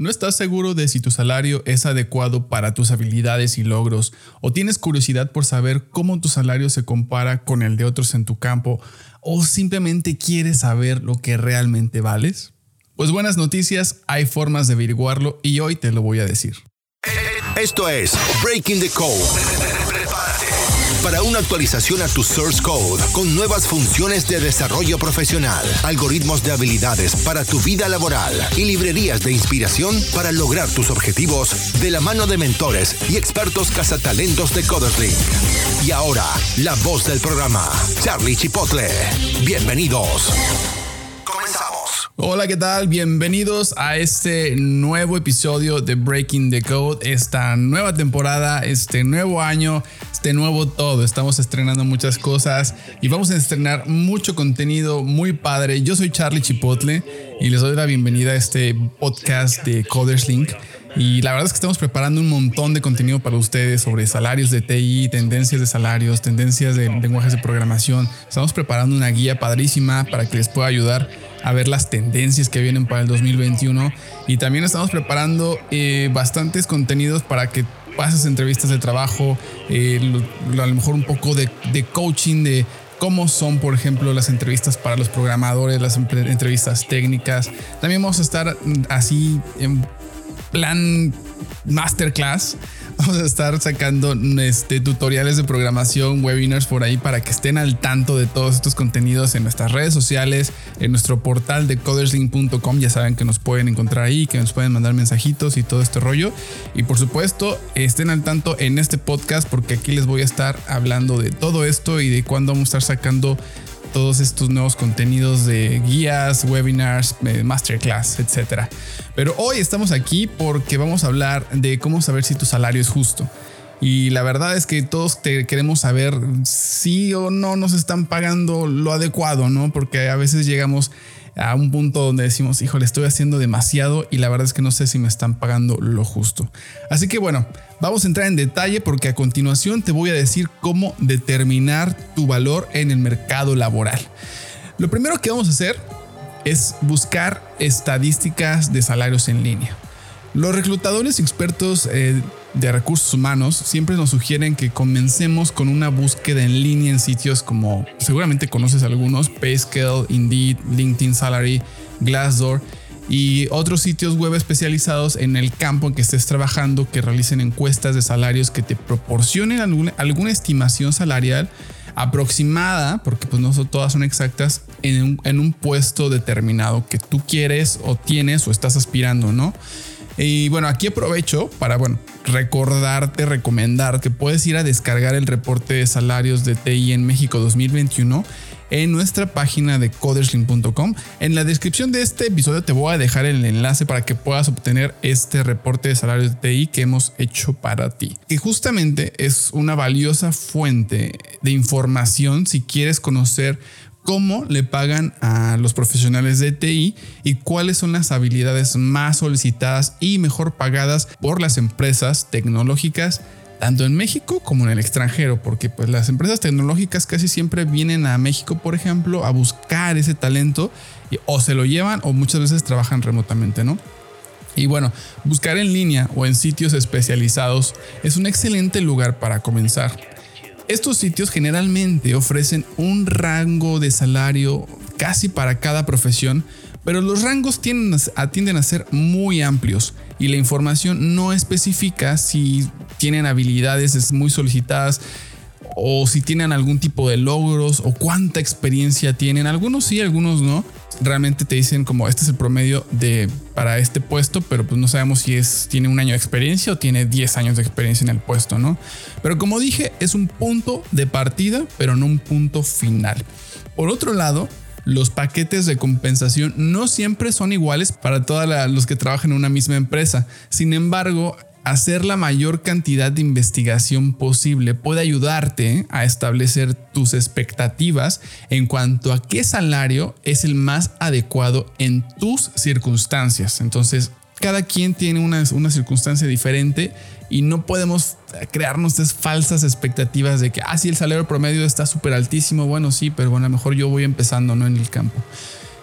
¿No estás seguro de si tu salario es adecuado para tus habilidades y logros? ¿O tienes curiosidad por saber cómo tu salario se compara con el de otros en tu campo? ¿O simplemente quieres saber lo que realmente vales? Pues buenas noticias, hay formas de averiguarlo y hoy te lo voy a decir. Esto es Breaking the Code para una actualización a tu source code con nuevas funciones de desarrollo profesional, algoritmos de habilidades para tu vida laboral y librerías de inspiración para lograr tus objetivos de la mano de mentores y expertos cazatalentos de CoderSlink. Y ahora, la voz del programa, Charlie Chipotle. Bienvenidos. Hola, ¿qué tal? Bienvenidos a este nuevo episodio de Breaking the Code, esta nueva temporada, este nuevo año, este nuevo todo. Estamos estrenando muchas cosas y vamos a estrenar mucho contenido muy padre. Yo soy Charlie Chipotle y les doy la bienvenida a este podcast de Coders Link. Y la verdad es que estamos preparando un montón de contenido para ustedes sobre salarios de TI, tendencias de salarios, tendencias de lenguajes de programación. Estamos preparando una guía padrísima para que les pueda ayudar a ver las tendencias que vienen para el 2021. Y también estamos preparando eh, bastantes contenidos para que pases entrevistas de trabajo, eh, a lo mejor un poco de, de coaching, de cómo son, por ejemplo, las entrevistas para los programadores, las entrevistas técnicas. También vamos a estar mm, así en plan masterclass Vamos a estar sacando este, tutoriales de programación, webinars por ahí para que estén al tanto de todos estos contenidos en nuestras redes sociales, en nuestro portal de coderslink.com. Ya saben que nos pueden encontrar ahí, que nos pueden mandar mensajitos y todo este rollo. Y por supuesto, estén al tanto en este podcast porque aquí les voy a estar hablando de todo esto y de cuándo vamos a estar sacando todos estos nuevos contenidos de guías, webinars, eh, masterclass, etc. Pero hoy estamos aquí porque vamos a hablar de cómo saber si tu salario es justo. Y la verdad es que todos queremos saber si o no nos están pagando lo adecuado, ¿no? Porque a veces llegamos a un punto donde decimos, híjole, estoy haciendo demasiado y la verdad es que no sé si me están pagando lo justo. Así que bueno, vamos a entrar en detalle porque a continuación te voy a decir cómo determinar tu valor en el mercado laboral. Lo primero que vamos a hacer es buscar estadísticas de salarios en línea. Los reclutadores expertos eh, de recursos humanos siempre nos sugieren que comencemos con una búsqueda en línea en sitios como seguramente conoces algunos, Payscale, Indeed, LinkedIn Salary, Glassdoor y otros sitios web especializados en el campo en que estés trabajando que realicen encuestas de salarios que te proporcionen alguna, estimación salarial aproximada, porque pues no todas son exactas, en en un puesto determinado que tú quieres o tienes o estás aspirando, ¿no? Y bueno, aquí aprovecho para, bueno, recordarte, recomendar que puedes ir a descargar el reporte de salarios de TI en México 2021 en nuestra página de codersling.com. En la descripción de este episodio te voy a dejar el enlace para que puedas obtener este reporte de salarios de TI que hemos hecho para ti. Que justamente es una valiosa fuente de información si quieres conocer cómo le pagan a los profesionales de TI y cuáles son las habilidades más solicitadas y mejor pagadas por las empresas tecnológicas tanto en México como en el extranjero, porque pues las empresas tecnológicas casi siempre vienen a México, por ejemplo, a buscar ese talento o se lo llevan o muchas veces trabajan remotamente, ¿no? Y bueno, buscar en línea o en sitios especializados es un excelente lugar para comenzar. Estos sitios generalmente ofrecen un rango de salario casi para cada profesión, pero los rangos tienden a, ser muy amplios y la información no especifica si tienen habilidades muy solicitadas o si tienen algún tipo de logros o cuánta experiencia tienen. Algunos sí, algunos no realmente te dicen como este es el promedio de para este puesto, pero pues no sabemos si es tiene un año de experiencia o tiene 10 años de experiencia en el puesto, ¿no? Pero como dije, es un punto de partida, pero no un punto final. Por otro lado, los paquetes de compensación no siempre son iguales para todos los que trabajan en una misma empresa. Sin embargo, hacer la mayor cantidad de investigación posible puede ayudarte a establecer tus expectativas en cuanto a qué salario es el más adecuado en tus circunstancias. Entonces, cada quien tiene una, una circunstancia diferente y no podemos crearnos estas falsas expectativas de que, ah, el salario promedio está súper altísimo. Bueno, sí, pero bueno, a lo mejor yo voy empezando, ¿no? En el campo.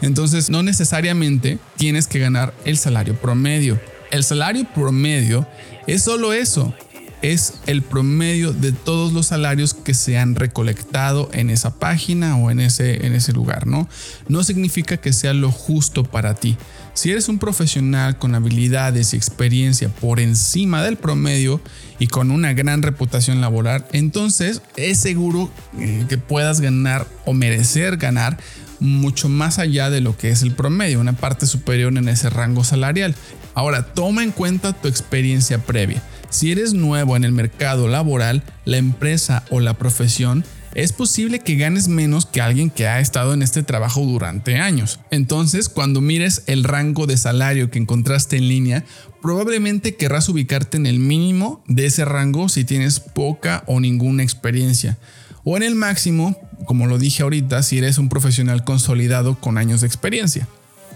Entonces, no necesariamente tienes que ganar el salario promedio El salario promedio es solo eso, es el promedio de todos los salarios que se han recolectado en esa página o en ese, en ese lugar, ¿no? No significa que sea lo justo para ti. Si eres un profesional con habilidades y experiencia por encima del promedio y con una gran reputación laboral, entonces es seguro eh, que puedas ganar o merecer ganar mucho más allá de lo que es el promedio, una parte superior en ese rango salarial. Ahora, toma en cuenta tu experiencia previa. Si eres nuevo en el mercado laboral, la empresa o la profesión, es posible que ganes menos que alguien que ha estado en este trabajo durante años. Entonces, cuando mires el rango de salario que encontraste en línea, probablemente querrás ubicarte en el mínimo de ese rango si tienes poca o ninguna experiencia. O en el máximo, como lo dije ahorita, si eres un profesional consolidado con años de experiencia.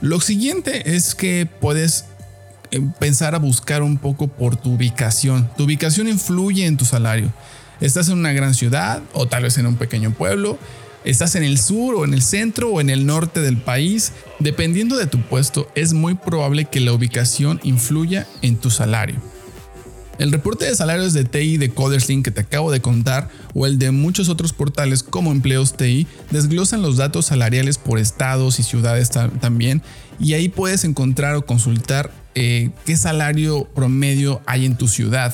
Lo siguiente es que puedes Pensar a buscar un poco por tu ubicación. Tu ubicación influye en tu salario. Estás en una gran ciudad o tal vez en un pequeño pueblo. Estás en el sur o en el centro o en el norte del país. Dependiendo de tu puesto, es muy probable que la ubicación influya en tu salario. El reporte de salarios de TI de Coderslink que te acabo de contar o el de muchos otros portales como Empleos TI desglosan los datos salariales por estados y ciudades también y ahí puedes encontrar o consultar eh, qué salario promedio hay en tu ciudad.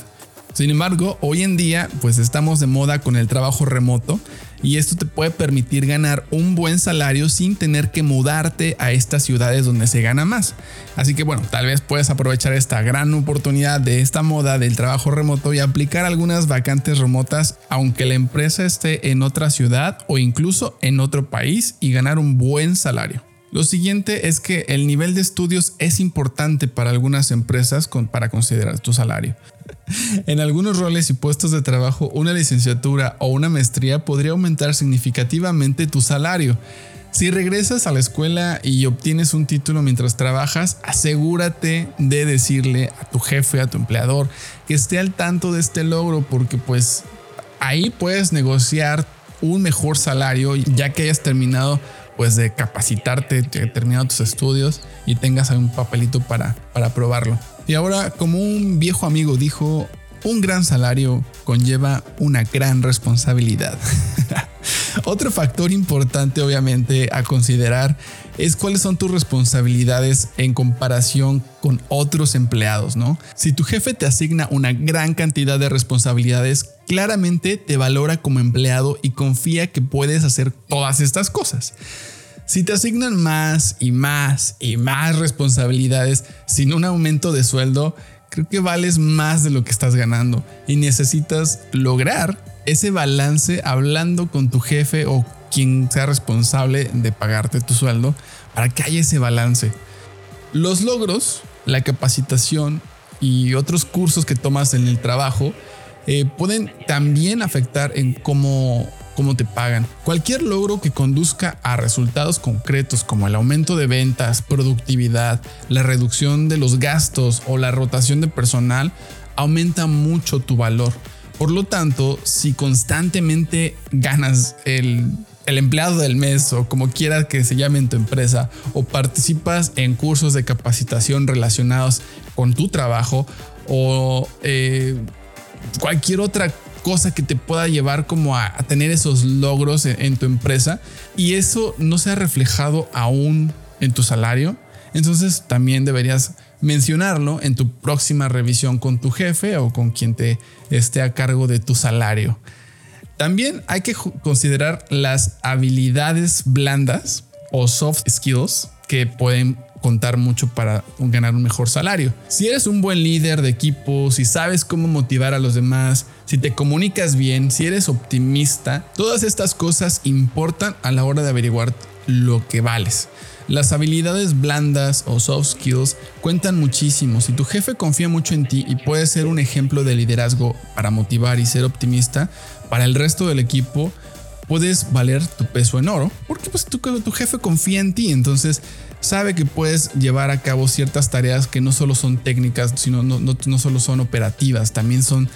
Sin embargo, hoy en día pues estamos de moda con el trabajo remoto y esto te puede permitir ganar un buen salario sin tener que mudarte a estas ciudades donde se gana más. Así que bueno, tal vez puedes aprovechar esta gran oportunidad de esta moda del trabajo remoto y aplicar algunas vacantes remotas aunque la empresa esté en otra ciudad o incluso en otro país y ganar un buen salario. Lo siguiente es que el nivel de estudios es importante para algunas empresas para considerar tu salario. En algunos roles y puestos de trabajo, una licenciatura o una maestría podría aumentar significativamente tu salario. Si regresas a la escuela y obtienes un título mientras trabajas, asegúrate de decirle a tu jefe, a tu empleador, que esté al tanto de este logro porque pues ahí puedes negociar un mejor salario ya que hayas terminado pues de capacitarte, terminado tus estudios y tengas un papelito para, para probarlo. Y ahora, como un viejo amigo dijo, un gran salario conlleva una gran responsabilidad. Otro factor importante obviamente a considerar es cuáles son tus responsabilidades en comparación con otros empleados, ¿no? Si tu jefe te asigna una gran cantidad de responsabilidades, claramente te valora como empleado y confía que puedes hacer todas estas cosas. Si te asignan más y más y más responsabilidades sin un aumento de sueldo, creo que vales más de lo que estás ganando y necesitas lograr ese balance hablando con tu jefe o quien sea responsable de pagarte tu sueldo para que haya ese balance. Los logros, la capacitación y otros cursos que tomas en el trabajo eh, pueden también afectar en cómo cómo te pagan. Cualquier logro que conduzca a resultados concretos como el aumento de ventas, productividad, la reducción de los gastos o la rotación de personal aumenta mucho tu valor. Por lo tanto, si constantemente ganas el, empleado del mes o como quieras que se llame en tu empresa o participas en cursos de capacitación relacionados con tu trabajo o eh, cualquier otra cosa que te pueda llevar como a, tener esos logros en, tu empresa y eso no se ha reflejado aún en tu salario, entonces también deberías mencionarlo en tu próxima revisión con tu jefe o con quien te esté a cargo de tu salario. También hay que considerar las habilidades blandas o soft skills que pueden contar mucho para ganar un mejor salario. Si eres un buen líder de equipo, si sabes cómo motivar a los demás, si te comunicas bien, si eres optimista, todas estas cosas importan a la hora de averiguar lo que vales. Las habilidades blandas o soft skills cuentan muchísimo. Si tu jefe confía mucho en ti y puedes ser un ejemplo de liderazgo para motivar y ser optimista, para el resto del equipo puedes valer tu peso en oro porque pues, tu, tu jefe confía en ti. Entonces sabe que puedes llevar a cabo ciertas tareas que no solo son técnicas, sino no, no, solo son operativas, también son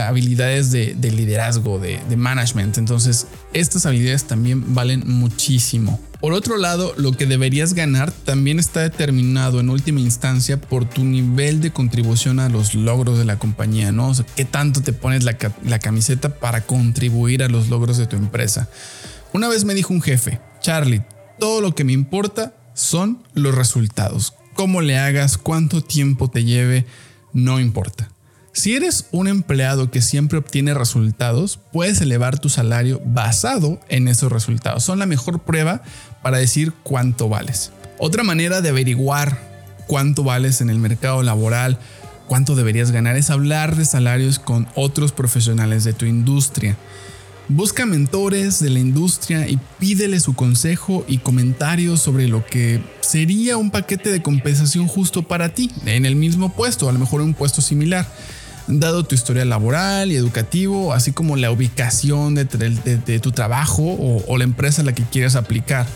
habilidades de, liderazgo, de, de, management. Entonces, estas habilidades también valen muchísimo. Por otro lado, lo que deberías ganar también está determinado en última instancia por tu nivel de contribución a los logros de la compañía, ¿no? O sea, qué tanto te pones la, la camiseta para contribuir a los logros de tu empresa. Una vez me dijo un jefe, Charlie, todo lo que me importa son los resultados. Cómo le hagas, cuánto tiempo te lleve, no importa. Si eres un empleado que siempre obtiene resultados, puedes elevar tu salario basado en esos resultados. Son la mejor prueba para decir cuánto vales. Otra manera de averiguar cuánto vales en el mercado laboral, cuánto deberías ganar, es hablar de salarios con otros profesionales de tu industria. Busca mentores de la industria y pídele su consejo y comentarios sobre lo que sería un paquete de compensación justo para ti en el mismo puesto, a lo mejor un puesto similar dado tu historia laboral y educativo, así como la ubicación de, tu trabajo o, la empresa a la que quieres aplicar.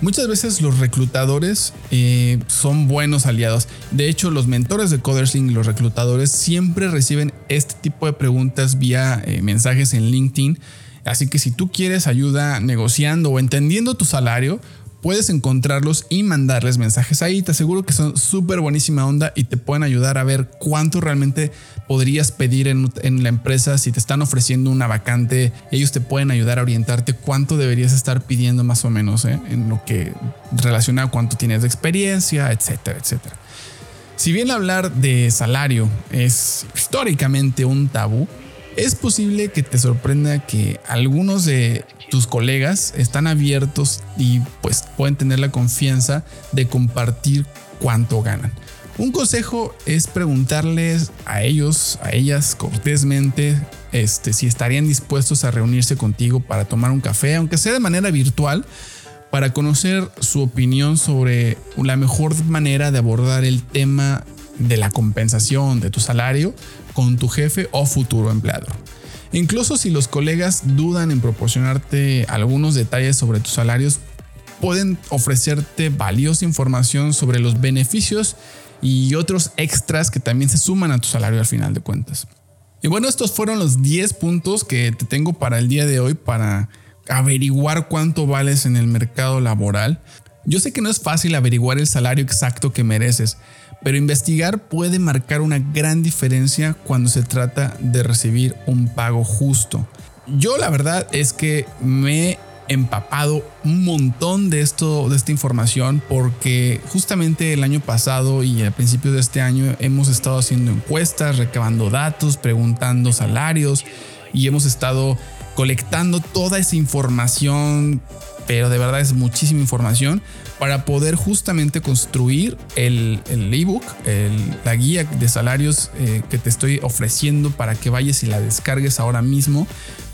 Muchas veces los reclutadores eh, son buenos aliados. De hecho, los mentores de Codersling y los reclutadores siempre reciben este tipo de preguntas vía eh, mensajes en LinkedIn. Así que si tú quieres ayuda negociando o entendiendo tu salario, puedes encontrarlos y mandarles mensajes ahí. Te aseguro que son súper buenísima onda y te pueden ayudar a ver cuánto realmente podrías pedir en, la empresa. Si te están ofreciendo una vacante, ellos te pueden ayudar a orientarte cuánto deberías estar pidiendo más o menos ¿eh? en lo que relaciona a cuánto tienes de experiencia, etcétera, etcétera. Si bien hablar de salario es históricamente un tabú, es posible que te sorprenda que algunos de tus colegas están abiertos y pues pueden tener la confianza de compartir cuánto ganan. Un consejo es preguntarles a ellos, a ellas cortésmente, este, si estarían dispuestos a reunirse contigo para tomar un café, aunque sea de manera virtual, para conocer su opinión sobre la mejor manera de abordar el tema de la compensación de tu salario con tu jefe o futuro empleador. Incluso si los colegas dudan en proporcionarte algunos detalles sobre tus salarios, pueden ofrecerte valiosa información sobre los beneficios y otros extras que también se suman a tu salario al final de cuentas. Y bueno, estos fueron los 10 puntos que te tengo para el día de hoy para averiguar cuánto vales en el mercado laboral. Yo sé que no es fácil averiguar el salario exacto que mereces, pero investigar puede marcar una gran diferencia cuando se trata de recibir un pago justo. Yo la verdad es que me he empapado un montón de esto de esta información porque justamente el año pasado y a principios de este año hemos estado haciendo encuestas, recabando datos, preguntando salarios y hemos estado colectando toda esa información pero de verdad es muchísima información para poder justamente construir el ebook, la guía de salarios eh, que te estoy ofreciendo para que vayas y la descargues ahora mismo,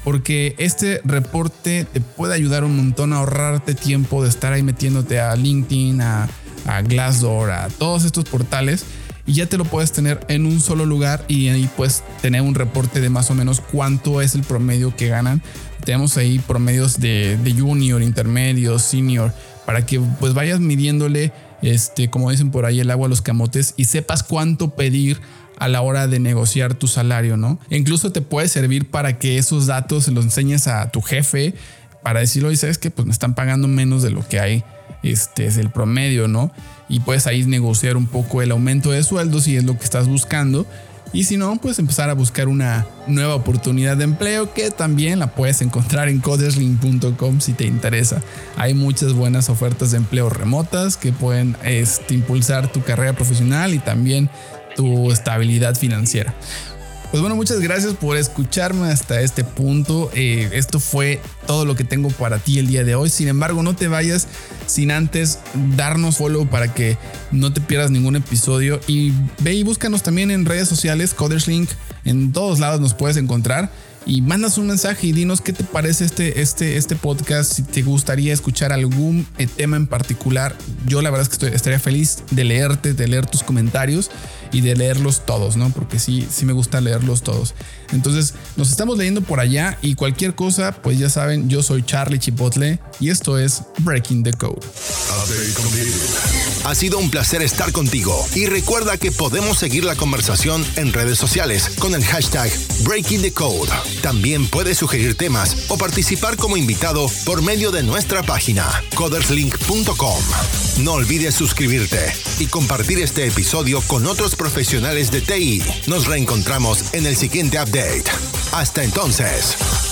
porque este reporte te puede ayudar un montón a ahorrarte tiempo de estar ahí metiéndote a LinkedIn, a, a Glassdoor, a todos estos portales y ya te lo puedes tener en un solo lugar y ahí puedes tener un reporte de más o menos cuánto es el promedio que ganan tenemos ahí promedios de, junior, intermedio, senior, para que pues vayas midiéndole, este, como dicen por ahí, el agua a los camotes y sepas cuánto pedir a la hora de negociar tu salario, ¿no? incluso te puede servir para que esos datos se los enseñes a tu jefe para decirlo y sabes que pues me están pagando menos de lo que hay, este es el promedio, ¿no? Y puedes ahí negociar un poco el aumento de sueldo si es lo que estás buscando y si no, pues empezar a buscar una nueva oportunidad de empleo que también la puedes encontrar en codersling.com si te interesa. Hay muchas buenas ofertas de empleo remotas que pueden este, impulsar tu carrera profesional y también tu estabilidad financiera. Pues bueno, muchas gracias por escucharme hasta este punto. Eh, esto fue todo lo que tengo para ti el día de hoy. Sin embargo, no te vayas sin antes darnos follow para que no te pierdas ningún episodio. Y ve y búscanos también en redes sociales, Coderslink. En todos lados nos puedes encontrar y mandas un mensaje y dinos qué te parece este, este, este podcast, si te gustaría escuchar algún eh, tema en particular. Yo la verdad es que estaría feliz de leerte, de leer tus comentarios y de leerlos todos, ¿no? Porque sí, sí me gusta leerlos todos. Entonces, nos estamos leyendo por allá y cualquier cosa, pues ya saben, yo soy Charlie Chipotle y esto es Breaking the Code. Ha sido un placer estar contigo y recuerda que podemos seguir la conversación en redes sociales con el hashtag Breaking the Code. También puedes sugerir temas o participar como invitado por medio de nuestra página coderslink.com. No olvides suscribirte y compartir este episodio con otros profesionales de TI. Nos reencontramos en el siguiente update. Hasta entonces.